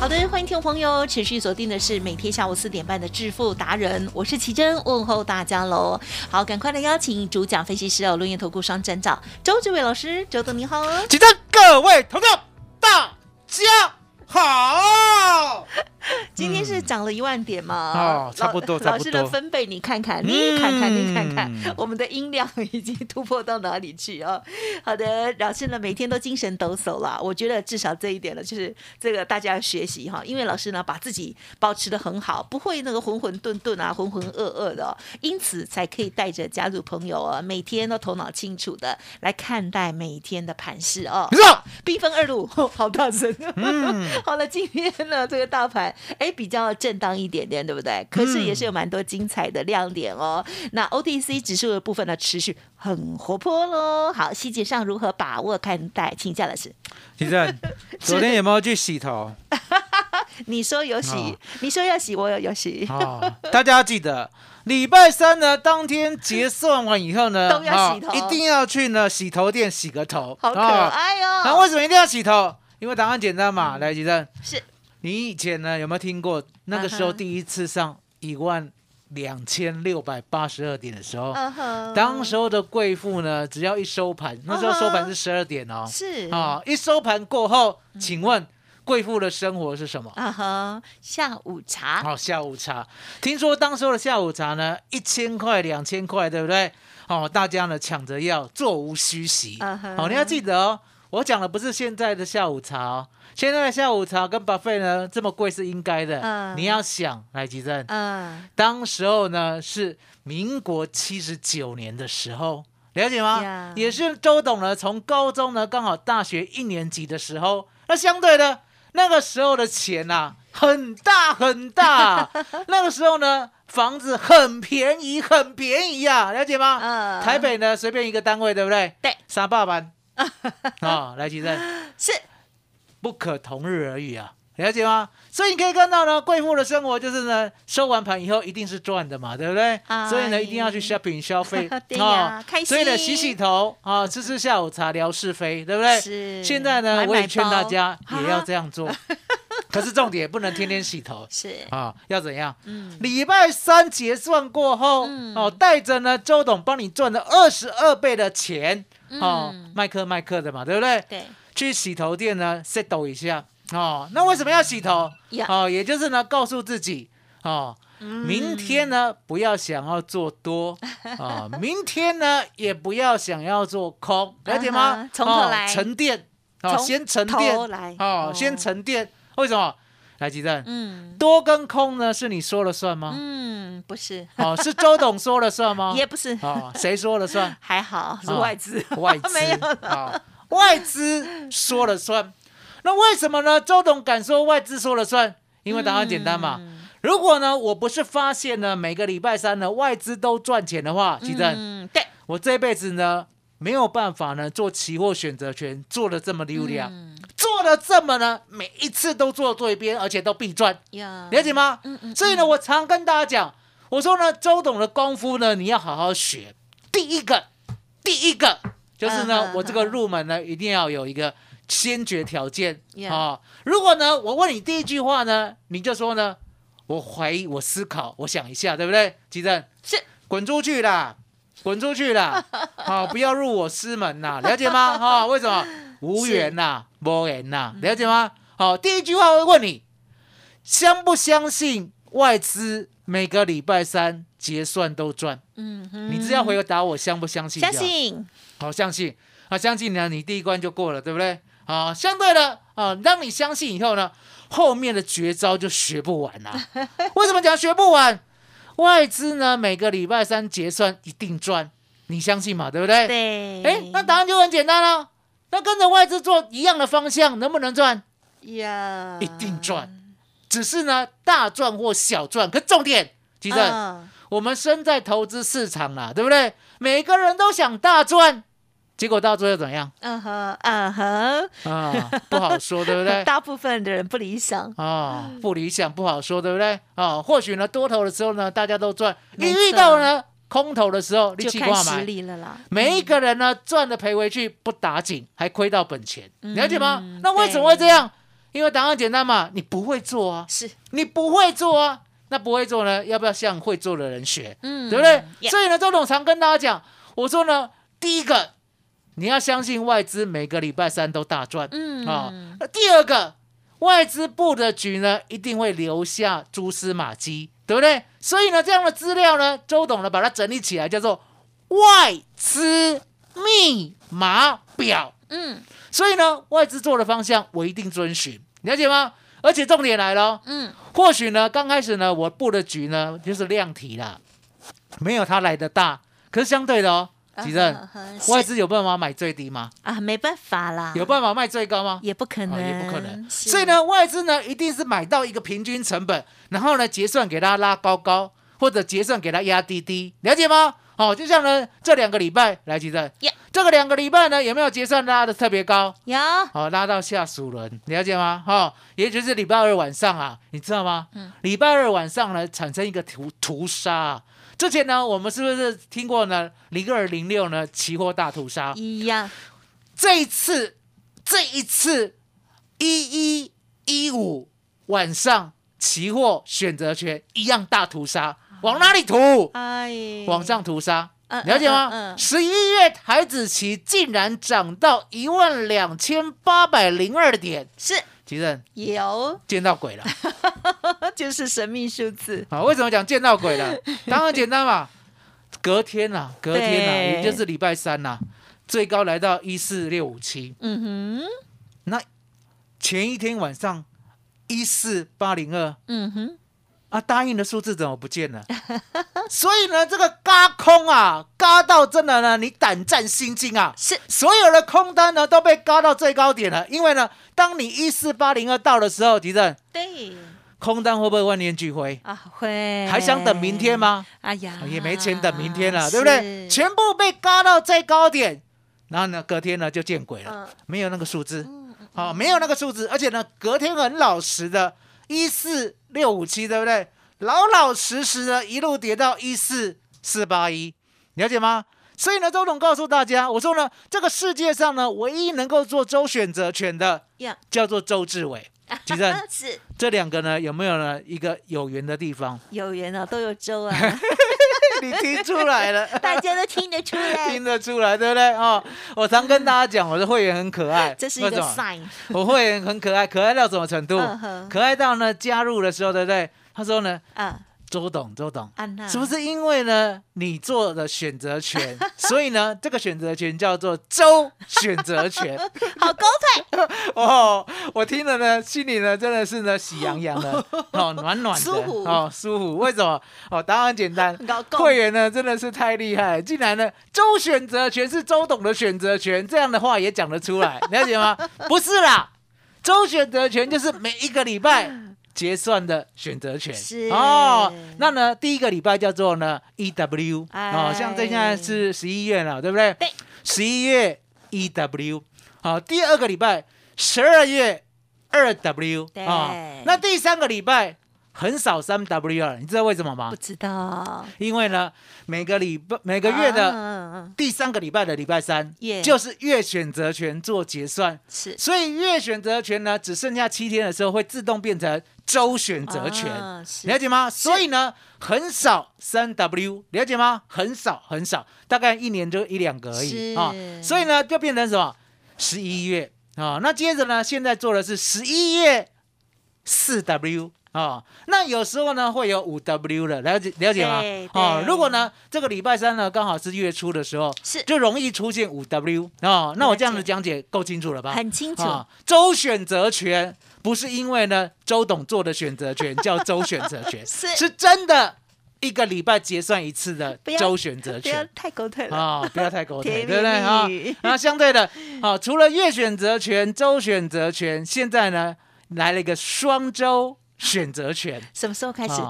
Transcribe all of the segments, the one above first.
好的，欢迎听众朋友持续锁定的是每天下午四点半的致富达人，我是奇珍，问候大家喽。好，赶快来邀请主讲分析师哦，论业投顾双展长周志伟老师，周董你好。请珍各位投票大家好。今天是涨了一万点嘛？哦，差不多，老师的分贝，你看看，你看看，你看看，我们的音量已经突破到哪里去啊？好的，老师呢每天都精神抖擞了，我觉得至少这一点呢，就是这个大家要学习哈，因为老师呢把自己保持的很好，不会那个浑浑沌沌啊，浑浑噩噩的，因此才可以带着家族朋友啊，每天都头脑清楚的来看待每天的盘势哦。兵分二路，好大声。嗯，好了，今天呢这个大盘。哎，比较震荡一点点，对不对？可是也是有蛮多精彩的亮点哦。那 OTC 指数的部分呢，持续很活泼喽。好，细节上如何把握看待？请教老师，其正 昨天有没有去洗头？你说有洗，你说要洗，我有有洗。大家要记得，礼拜三呢，当天结算完以后呢，都要洗头，一定要去呢洗头店洗个头。好可爱哦！那为什么一定要洗头？因为答案简单嘛。来，吉正是。你以前呢有没有听过那个时候第一次上一万两千六百八十二点的时候？当时候的贵妇呢，只要一收盘，那时候收盘是十二点哦，是啊，一收盘过后，请问贵妇的生活是什么？啊哈，下午茶。好，下午茶。听说当时候的下午茶呢，一千块、两千块，对不对？哦，大家呢抢着要，座无虚席。好，你要记得哦，我讲的不是现在的下午茶哦。现在的下午茶跟 buffet 呢这么贵是应该的，嗯你要想来吉正，嗯，当时候呢是民国七十九年的时候，了解吗？也是周董呢从高中呢刚好大学一年级的时候，那相对的那个时候的钱呐很大很大，那个时候呢房子很便宜很便宜呀，了解吗？嗯，台北呢随便一个单位对不对？对，三百万 啊，来吉正是。不可同日而语啊，了解吗？所以你可以看到呢，贵妇的生活就是呢，收完盘以后一定是赚的嘛，对不对？所以呢，一定要去 shopping 消费 啊，开心。所以呢，洗洗头啊，吃吃下午茶，聊是非，对不对？是。现在呢，我也劝大家也要这样做，可是重点不能天天洗头，是啊，要怎样？嗯，礼拜三结算过后，哦，带着呢周董帮你赚了二十二倍的钱，哦，麦克麦克的嘛，对不对？对。去洗头店呢，settle 一下哦。那为什么要洗头？哦，也就是呢，告诉自己哦，明天呢不要想要做多啊，明天呢也不要想要做空，了解吗？从头来沉淀哦，先沉淀来哦，先沉淀。为什么？来，吉正，嗯，多跟空呢是你说了算吗？嗯，不是，哦，是周董说了算吗？也不是，哦，谁说了算？还好是外资，外资没有了。外资说了算，那为什么呢？周董敢说外资说了算？因为答案简单嘛。如果呢，我不是发现呢，每个礼拜三呢，外资都赚钱的话，其正，对我这辈子呢，没有办法呢，做期货选择权做的这么溜亮，做的这么呢，每一次都做对边，而且都必赚，了解吗？所以呢，我常跟大家讲，我说呢，周董的功夫呢，你要好好学。第一个，第一个。就是呢，我这个入门呢，一定要有一个先决条件啊。如果呢，我问你第一句话呢，你就说呢，我怀疑，我思考，我想一下，对不对？吉正是滚出去啦，滚出去啦，好，不要入我师门呐，了解吗？哈，为什么无缘呐，无缘呐，了解吗？好，第一句话会问你，相不相信外资每个礼拜三结算都赚。嗯哼，你只要回答我相不相信？相信，好相信啊，相信呢，你第一关就过了，对不对？啊，相对的啊，当你相信以后呢，后面的绝招就学不完啦。为什么讲学不完？外资呢，每个礼拜三结算一定赚，你相信嘛？对不对？对。哎，那答案就很简单了。那跟着外资做一样的方向，能不能赚？呀，一定赚。只是呢，大赚或小赚。可重点，其实我们身在投资市场啦，对不对？每个人都想大赚。结果到最后怎样？嗯哼，嗯哼，啊，不好说，对不对？大部分的人不理想啊，不理想，不好说，对不对？啊，或许呢，多头的时候呢，大家都赚；你遇到呢，空头的时候，就看实力了啦。每一个人呢，赚的赔回去不打紧，还亏到本钱，了解吗？那为什么会这样？因为答案简单嘛，你不会做啊，是你不会做啊，那不会做呢，要不要向会做的人学？嗯，对不对？所以呢，周董常跟大家讲，我说呢，第一个。你要相信外资每个礼拜三都大赚，嗯啊。第二个，外资布的局呢，一定会留下蛛丝马迹，对不对？所以呢，这样的资料呢，周董呢把它整理起来，叫做外资密码表。嗯，所以呢，外资做的方向我一定遵循，了解吗？而且重点来了，嗯，或许呢，刚开始呢，我布的局呢就是量体啦，没有它来的大，可是相对的哦。吉正，外资有办法买最低吗？啊，没办法啦。有办法卖最高吗？也不可能，也不可能。所以呢，外资呢一定是买到一个平均成本，然后呢结算给他拉高高，或者结算给他压低低，了解吗？好，就像呢这两个礼拜来，吉正，这个两个礼拜呢有没有结算拉的特别高？有。好，拉到下属轮，了解吗？哈，也就是礼拜二晚上啊，你知道吗？嗯。礼拜二晚上呢产生一个屠屠杀。之前呢，我们是不是听过呢？零二零六呢，期货大屠杀一样。这一次，这一次一一一五晚上，期货选择权一样大屠杀，往哪里屠？哎，往上屠杀，了解吗？十一月台子期竟然涨到一万两千八百零二点，是。吉正有见到鬼了，就是神秘数字啊！为什么讲见到鬼了？当然简单嘛，隔天呐，隔天呐，也就是礼拜三呐，最高来到一四六五七。嗯哼，那前一天晚上一四八零二。嗯哼。啊，答应的数字怎么不见了？所以呢，这个嘎空啊，嘎到真的呢，你胆战心惊啊！是，所有的空单呢都被嘎到最高点了。因为呢，当你一四八零二到的时候，敌人，对，空单会不会万念俱灰啊？会，还想等明天吗？哎呀，也没钱等明天了，对不对？全部被嘎到最高点，然后呢，隔天呢就见鬼了，没有那个数字，好，没有那个数字，而且呢，隔天很老实的。一四六五七，对不对？老老实实的，一路跌到一四四八一，了解吗？所以呢，周董告诉大家，我说呢，这个世界上呢，唯一能够做周选择权的，叫做周志伟。其实是这两个呢，有没有呢？一个有缘的地方？有缘啊，都有粥啊。你听出来了？大家都听得出来，听得出来，对不对？哦，我常跟大家讲，我的会员很可爱，这是一个 sign。我会员很可爱，可爱到什么程度？可爱到呢，加入的时候，对不对？他说呢，嗯。周董，周董，是不是因为呢你做的选择权，所以呢这个选择权叫做周选择权，好高配 哦！我听了呢，心里呢真的是呢喜洋洋的哦，暖暖的，舒服哦，舒服。为什么？哦，答案简单，会员呢真的是太厉害，竟然呢周选择权是周董的选择权，这样的话也讲得出来，了解吗？不是啦，周选择权就是每一个礼拜。结算的选择权。是。哦，那呢，第一个礼拜叫做呢 E W 哦，像这现在是十一月了，对不对？对，十一月 E W 好，第二个礼拜十二月二 W 啊，那第三个礼拜。很少三 W 二，你知道为什么吗？不知道。因为呢，每个礼拜每个月的第三个礼拜的礼拜三，就是月选择权做结算。是。所以月选择权呢，只剩下七天的时候，会自动变成周选择权。了解吗？所以呢，很少三 W，了解吗？很少很少，大概一年就一两个而已啊。所以呢，就变成什么？十一月啊。那接着呢，现在做的是十一月四 W。哦，那有时候呢会有五 W 的，了解了解吗？哦，如果呢这个礼拜三呢刚好是月初的时候，是就容易出现五 W 哦。那我这样子讲解够清楚了吧？很清楚。周选择权不是因为呢周董做的选择权 叫周选择权，是是真的一个礼拜结算一次的周选择权，不要太狗腿了啊！不要太狗腿，对不对啊？那相对的，好，除了月选择权、周选择权，现在呢来了一个双周。选择权什么时候开始？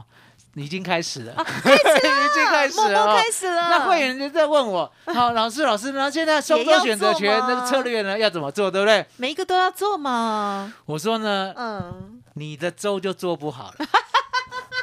已经开始了，开始了，已经开始了，开始了。那会员就在问我，好，老师，老师那？现在收购选择权那个策略呢，要怎么做，对不对？每一个都要做嘛？我说呢，嗯，你的周就做不好了，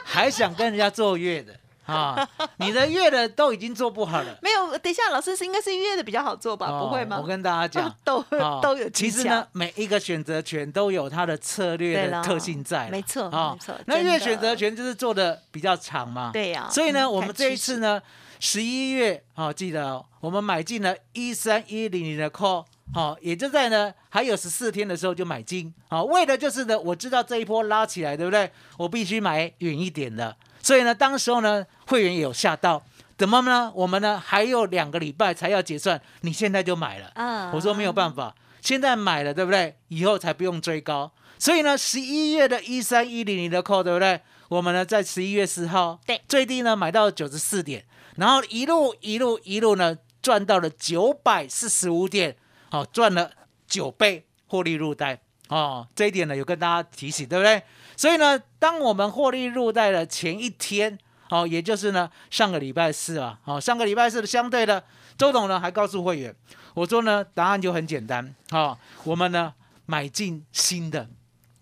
还想跟人家做月的。啊，你的月的都已经做不好了。没有，等一下，老师是应该是月的比较好做吧？不会吗？我跟大家讲，都都有。其实呢，每一个选择权都有它的策略的特性在。没错，没错。那月选择权就是做的比较长嘛。对呀。所以呢，我们这一次呢，十一月啊，记得我们买进了一三一零零的 call，好，也就在呢还有十四天的时候就买进，好，为的就是呢，我知道这一波拉起来，对不对？我必须买远一点的。所以呢，当时候呢，会员也有吓到，怎么呢？我们呢还有两个礼拜才要结算，你现在就买了？嗯，我说没有办法，现在买了，对不对？以后才不用追高。所以呢，十一月的一三一零零的 call，对不对？我们呢在十一月四号，对，最低呢买到九十四点，然后一路一路一路呢赚到了九百四十五点，好，赚了九倍获利入袋哦。这一点呢有跟大家提醒，对不对？所以呢，当我们获利入袋的前一天，哦，也就是呢上个礼拜四啊，哦，上个礼拜四的相对的，周董呢还告诉会员，我说呢答案就很简单，哦，我们呢买进新的，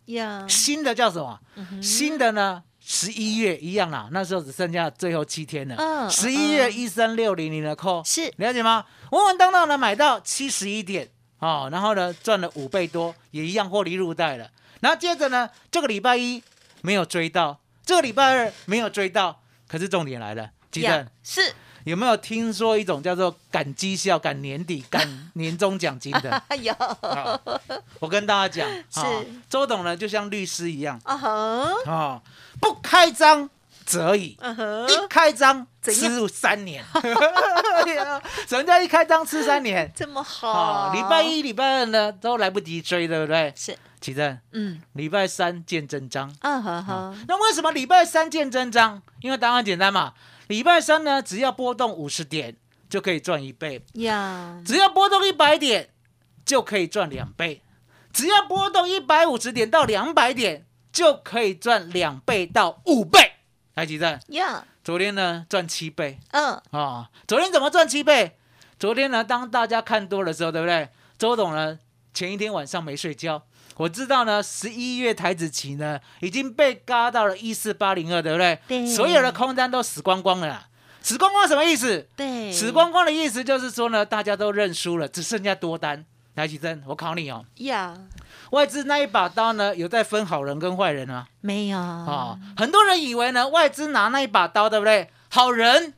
呀，新的叫什么？新的呢十一月一样啦，那时候只剩下最后七天了，嗯，十一月一三六零零的 call 是了解吗？稳稳当当的买到七十一点，哦，然后呢赚了五倍多，也一样获利入袋了。然后接着呢，这个礼拜一没有追到，这个礼拜二没有追到，可是重点来了，吉正是。有没有听说一种叫做赶绩效、赶年底、赶年终奖金的？有，我跟大家讲，是。周董呢，就像律师一样，啊，不开张则已，一开张吃三年，什么叫一开张吃三年？这么好，礼拜一、礼拜二呢都来不及追，对不对？是。奇正，嗯，礼拜三见真章，嗯好好。那为什么礼拜三见真章？因为答案简单嘛，礼拜三呢，只要波动五十点就可以赚一倍呀，只要波动一百点就可以赚两倍，只要波动一百五十点到两百点就可以赚两倍到五倍。来，奇正，呀，昨天呢赚七倍，嗯啊，昨天怎么赚七倍？昨天呢，当大家看多的时候，对不对？周董呢前一天晚上没睡觉。我知道呢，十一月台子期呢已经被嘎到了一四八零二，对不对？对。所有的空单都死光光了。死光光什么意思？对。死光光的意思就是说呢，大家都认输了，只剩下多单。来，奇珍，我考你哦。呀。外资那一把刀呢，有在分好人跟坏人啊？没有。啊，很多人以为呢，外资拿那一把刀，对不对？好人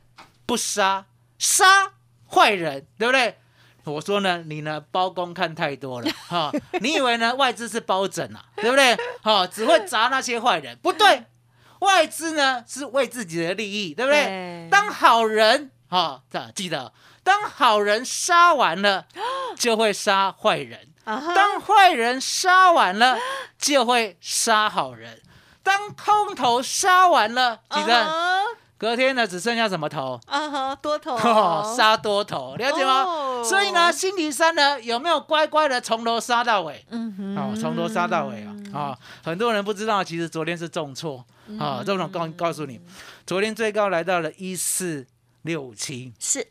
不杀，杀坏人，对不对？我说呢，你呢包公看太多了 哈，你以为呢外资是包拯啊，对不对？哈，只会砸那些坏人，不对，外资呢是为自己的利益，对不对？当好人哈，记得，当好人杀完了，就会杀坏人；当坏人杀完了，就会杀好人；当空头杀完了，记得。隔天呢，只剩下什么头？啊哈，多头，杀多头，了解吗？所以呢，星期三呢，有没有乖乖的从头杀到尾？嗯哼，哦，从头杀到尾啊！啊，很多人不知道，其实昨天是重挫啊。这种告告诉你，昨天最高来到了一四六五七，是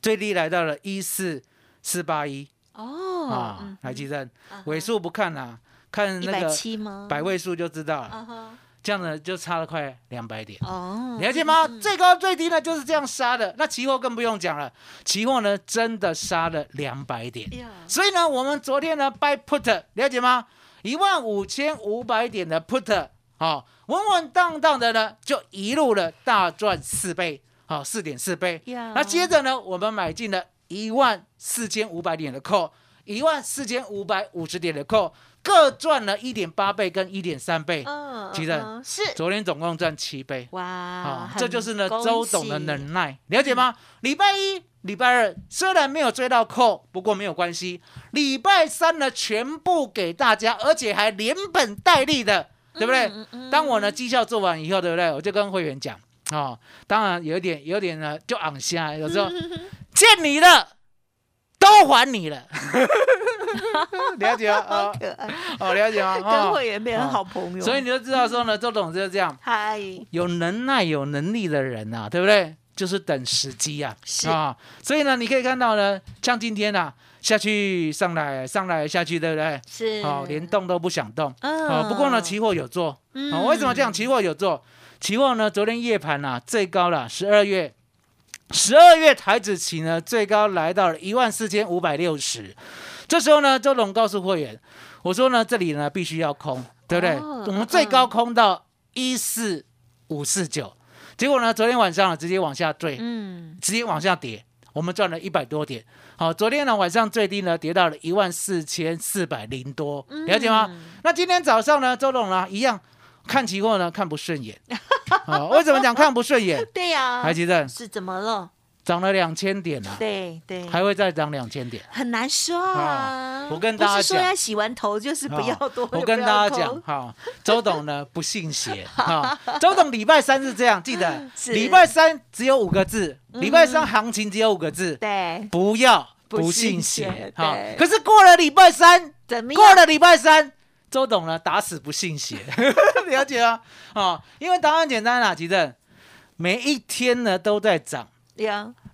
最低来到了一四四八一。哦，啊，来记得尾数不看啊，看那个百位数就知道了。这样呢，就差了快两百点哦，了解吗？最高最低呢，就是这样杀的。那期货更不用讲了，期货呢真的杀了两百点。所以呢，我们昨天呢 buy put，了解吗？一万五千五百点的 put，啊，稳稳当当的呢，就一路的大赚四倍，好，四点四倍。那接着呢，我们买进了一万四千五百点的 call，一万四千五百五十点的扣，各赚了一点八倍跟一点三倍。嗯，其实是昨天总共赚七倍。哇，这就是呢周董的能耐，了解吗？礼拜一、礼拜二虽然没有追到扣，不过没有关系。礼拜三呢，全部给大家，而且还连本带利的，对不对？当我呢绩效做完以后，对不对？我就跟会员讲啊，当然有点有点呢就昂下，有时候 见你的。都还你了，了解吗？可爱。哦，了解吗？跟会员变成好朋友，所以你就知道说呢，周董就是这样，嗨，有能耐、有能力的人呐，对不对？就是等时机啊，是。啊，所以呢，你可以看到呢，像今天呐，下去上来上来下去，对不对？是，哦，连动都不想动，哦，不过呢，期货有做，哦，为什么这样？期货有做，期望呢，昨天夜盘呐，最高了十二月。十二月台子期呢，最高来到了一万四千五百六十。这时候呢，周董告诉会员，我说呢，这里呢必须要空，对不对？我们最高空到一四五四九，结果呢，昨天晚上呢直接往下坠，嗯，直接往下跌，我们赚了一百多点。好，昨天呢晚上最低呢跌到了一万四千四百零多，了解吗？那今天早上呢，周董呢一样看期货呢看不顺眼。啊，为什么讲看不顺眼？对呀，还记得是怎么了？涨了两千点啊！对对，还会再涨两千点，很难说啊。我跟大家讲，说要洗完头就是不要多。我跟大家讲，哈，周董呢不信邪 哈。周董礼拜三是这样，记得礼拜三只有五个字，礼拜三行情只有五个字，对，不要不信邪。好，可是过了礼拜三，怎么过了礼拜三？周董呢，打死不信邪，了解啊，哦，因为答案简单啦，吉正，每一天呢都在涨，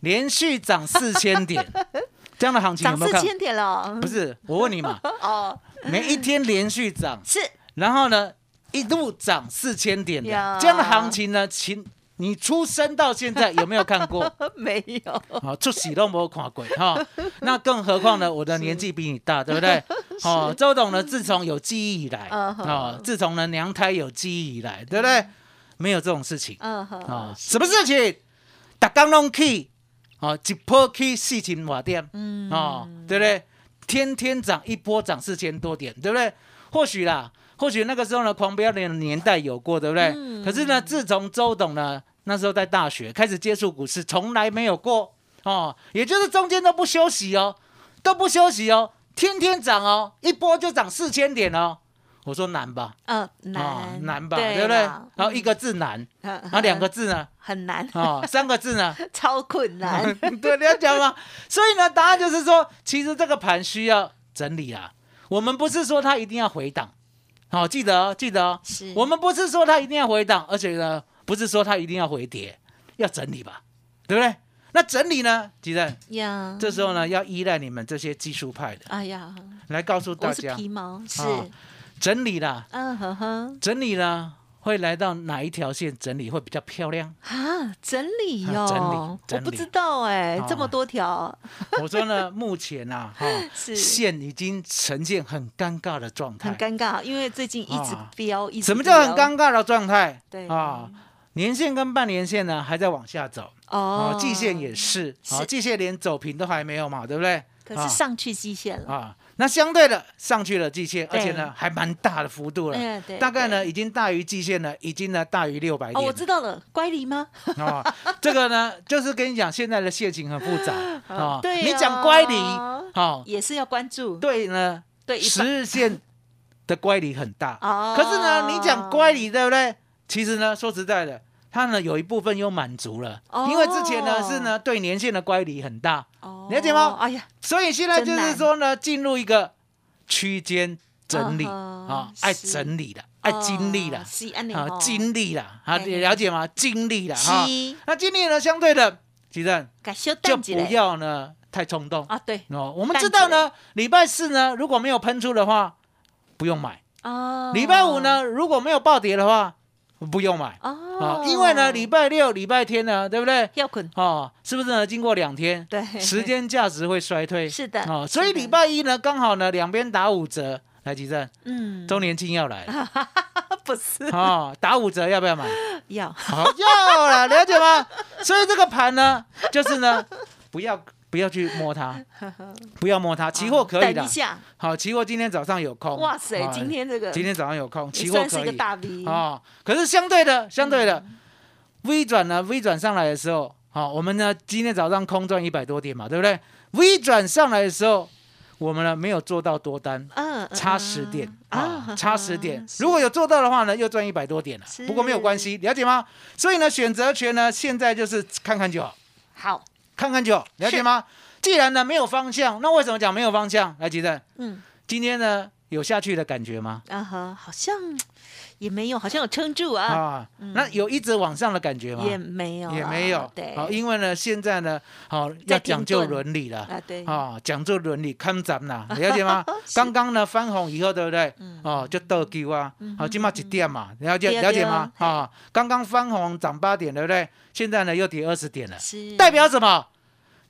连续涨四千点，这样的行情有没有看？四千点了，不是，我问你嘛，哦，每一天连续涨是，然后呢一路涨四千点的。这样的行情呢，请。你出生到现在有没有看过？没有。好，出喜都没有看过哈。那更何况呢？我的年纪比你大，对不对？哦，周董呢，自从有记忆以来，哦，自从呢娘胎有记忆以来，对不对？没有这种事情。嗯哼。啊，什么事情？打钢龙 key，哦，一波 key 四千瓦点，嗯，哦，对不对？天天涨一波涨四千多点，对不对？或许啦。或许那个时候呢，狂飙的年代有过，对不对？可是呢，自从周董呢那时候在大学开始接触股市，从来没有过哦，也就是中间都不休息哦，都不休息哦，天天涨哦，一波就涨四千点哦。我说难吧？嗯，难难吧，对不对？然后一个字难，然后两个字呢？很难哦，三个字呢？超困难。对，你要讲吗？所以呢，答案就是说，其实这个盘需要整理啊。我们不是说它一定要回档。好，记得哦，记得哦。是，我们不是说它一定要回档，而且呢，不是说它一定要回跌，要整理吧，对不对？那整理呢，吉正？呀，这时候呢，要依赖你们这些技术派的。哎呀，来告诉大家，皮毛是整理啦。嗯哼哼，整理呢。会来到哪一条线整理会比较漂亮啊？整理哟，整理，我不知道哎，这么多条。我说呢，目前啊，哈，线已经呈现很尴尬的状态，很尴尬，因为最近一直飙，一直。什么叫很尴尬的状态？对啊，年线跟半年线呢还在往下走哦，季线也是，好，季线连走平都还没有嘛，对不对？可是上去季线了啊。那相对的上去了季线，而且呢还蛮大的幅度了，大概呢已经大于季线了，已经呢大于六百点。哦，我知道了，乖离吗？啊，这个呢就是跟你讲，现在的线情很复杂啊。对，你讲乖离，好也是要关注。对呢，对十日线的乖离很大。哦。可是呢，你讲乖离，对不对？其实呢，说实在的。它呢有一部分又满足了，因为之前呢是呢对年限的乖离很大，了解吗？哎呀，所以现在就是说呢进入一个区间整理啊，爱整理的，爱经历了，啊，经历了啊，了解吗？经历了哈，那经历呢相对的，其实就不要呢太冲动啊。对哦，我们知道呢，礼拜四呢如果没有喷出的话，不用买哦。礼拜五呢如果没有暴跌的话。不用买哦，因为呢，礼拜六、礼拜天呢，对不对？要捆哦，是不是呢？经过两天，对，时间价值会衰退，是的哦，所以礼拜一呢，刚好呢，两边打五折，来几阵？嗯，周年庆要来了，不是哦，打五折要不要买？要，好要了，了解吗？所以这个盘呢，就是呢，不要不要去摸它，不要摸它。期货可以的。好，期货今天早上有空。哇塞，今天这个今天早上有空，期货可以。大 V 啊，可是相对的，相对的，V 转呢？V 转上来的时候，好，我们呢今天早上空赚一百多点嘛，对不对？V 转上来的时候。我们呢没有做到多单，嗯，差十点啊，差十点。如果有做到的话呢，又赚一百多点了。不过没有关系，了解吗？所以呢，选择权呢，现在就是看看就好，好，看看就好，了解吗？既然呢没有方向，那为什么讲没有方向？来，吉正，嗯，今天呢有下去的感觉吗？啊哈，好像。也没有，好像有撑住啊。啊，那有一直往上的感觉吗？也没有，也没有。对，好，因为呢，现在呢，好要讲究伦理了。啊，对。啊，讲究伦理，看涨啦，了解吗？刚刚呢翻红以后，对不对？哦，就倒丢啊。好，起码几点嘛？了解了解吗？啊，刚刚翻红涨八点，对不对？现在呢又跌二十点了，代表什么？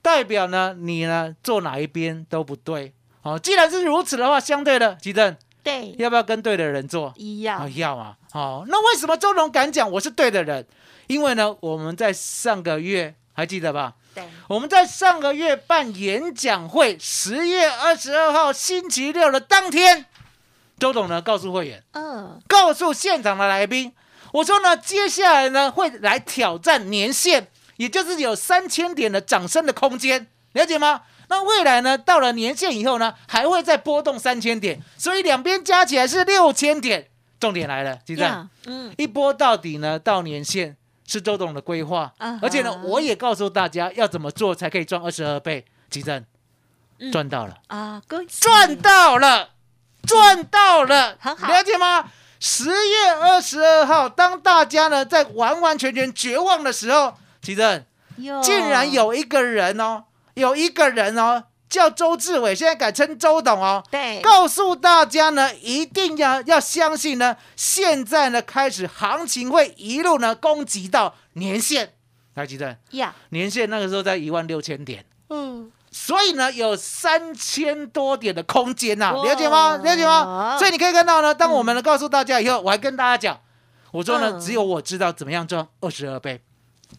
代表呢你呢做哪一边都不对。好，既然是如此的话，相对的，吉正。对，要不要跟对的人做？一样，要啊。好，那为什么周董敢讲我是对的人？因为呢，我们在上个月还记得吧？对，我们在上个月办演讲会，十月二十二号星期六的当天，周董呢告诉会员，嗯，告诉现场的来宾，我说呢，接下来呢会来挑战年限，也就是有三千点的涨升的空间，了解吗？那未来呢？到了年限以后呢，还会再波动三千点，所以两边加起来是六千点。重点来了，记得，嗯，一波到底呢？到年限是周董的规划，而且呢，我也告诉大家要怎么做才可以赚二十二倍。吉正赚到了啊，赚到了，赚到了，很好，了解吗？十月二十二号，当大家呢在完完全全绝望的时候，吉正竟然有一个人哦。有一个人哦，叫周志伟，现在改称周董哦。对，告诉大家呢，一定要要相信呢，现在呢开始行情会一路呢攻击到年线，还记得？呀，年线那个时候在一万六千点，嗯，所以呢有三千多点的空间呐，了解吗？了解吗？所以你可以看到呢，当我们呢告诉大家以后，我还跟大家讲，我说呢，只有我知道怎么样赚二十二倍，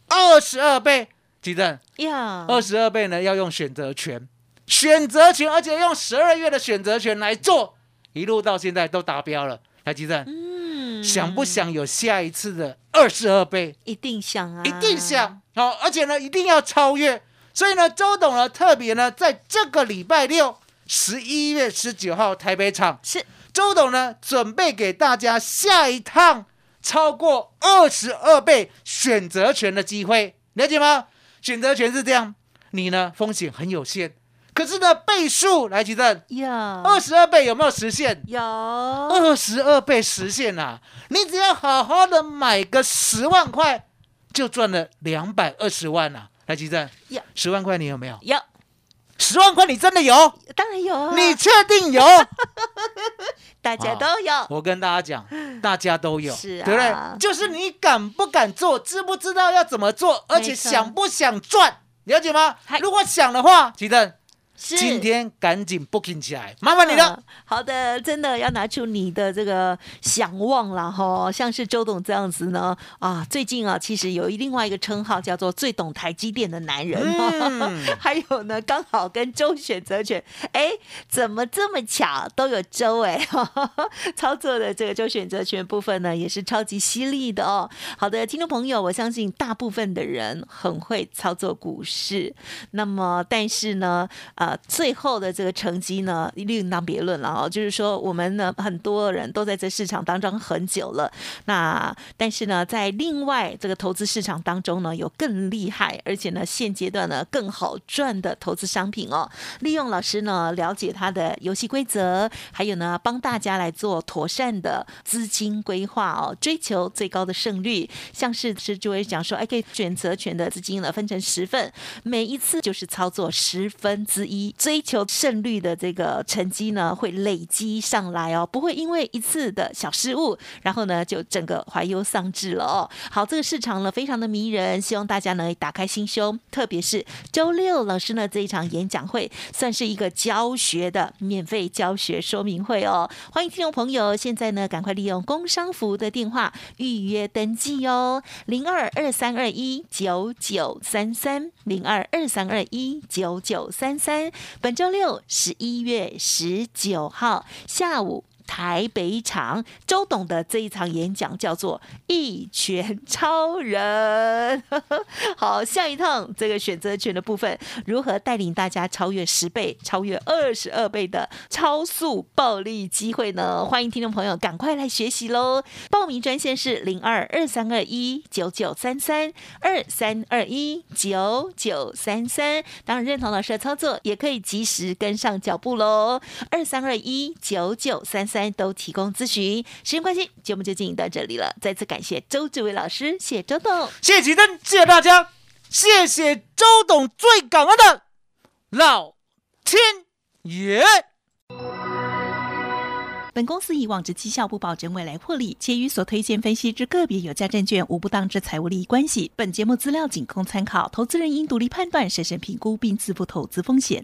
二十二倍。记得呀，二十二倍呢，要用选择权，选择权，而且用十二月的选择权来做，一路到现在都达标了。来，记得，嗯，想不想有下一次的二十二倍？一定想啊，一定想。好，而且呢，一定要超越。所以呢，周董呢，特别呢，在这个礼拜六，十一月十九号台北场，是周董呢，准备给大家下一趟超过二十二倍选择权的机会，了解吗？选择权是这样，你呢风险很有限，可是呢倍数来举证，有二十二倍有没有实现？有二十二倍实现啊！你只要好好的买个十万块，就赚了两百二十万啊！来举证，有十万块你有没有？有十万块你真的有？当然有啊！你确定有？大家都有。我跟大家讲，大家都有，是啊，对不对？就是你敢不敢做，知不知道要怎么做，而且想不想赚，了解吗？如果想的话，记得。今天赶紧 booking 起来，麻烦你了。好的，真的要拿出你的这个想望了哈，像是周董这样子呢啊，最近啊，其实有另外一个称号叫做最懂台积电的男人。还有呢，刚好跟周选择权，哎，怎么这么巧都有周哎，操作的这个周选择权部分呢，也是超级犀利的哦。好的，听众朋友，我相信大部分的人很会操作股市，那么但是呢，啊。最后的这个成绩呢，另当别论了哦。就是说，我们呢很多人都在这市场当中很久了，那但是呢，在另外这个投资市场当中呢，有更厉害，而且呢现阶段呢更好赚的投资商品哦。利用老师呢了解他的游戏规则，还有呢帮大家来做妥善的资金规划哦，追求最高的胜率。像是是就会讲说，哎，可以选择权的资金呢分成十份，每一次就是操作十分之一。一，追求胜率的这个成绩呢会累积上来哦，不会因为一次的小失误，然后呢就整个怀忧丧志了哦。好，这个市场呢非常的迷人，希望大家呢打开心胸，特别是周六老师呢这一场演讲会，算是一个教学的免费教学说明会哦。欢迎听众朋友，现在呢赶快利用工商服务的电话预约登记哦，零二二三二一九九三三零二二三二一九九三三。本周六十一月十九号下午。台北场周董的这一场演讲叫做“一拳超人”。好，下一趟这个选择权的部分，如何带领大家超越十倍、超越二十二倍的超速暴利机会呢？欢迎听众朋友赶快来学习喽！报名专线是零二二三二一九九三三二三二一九九三三。当然，认同老师的操作，也可以及时跟上脚步喽。二三二一九九三。三都提供咨询，时间关系，节目就进行到这里了。再次感谢周志伟老师，谢谢周董，谢谢吉登，谢谢大家，谢谢周董，最感恩的老天爷。本公司以往之绩效不保证未来获利，且与所推荐分析之个别有价证券无不当之财务利益关系。本节目资料仅供参考，投资人应独立判断、审慎评估并自负投资风险。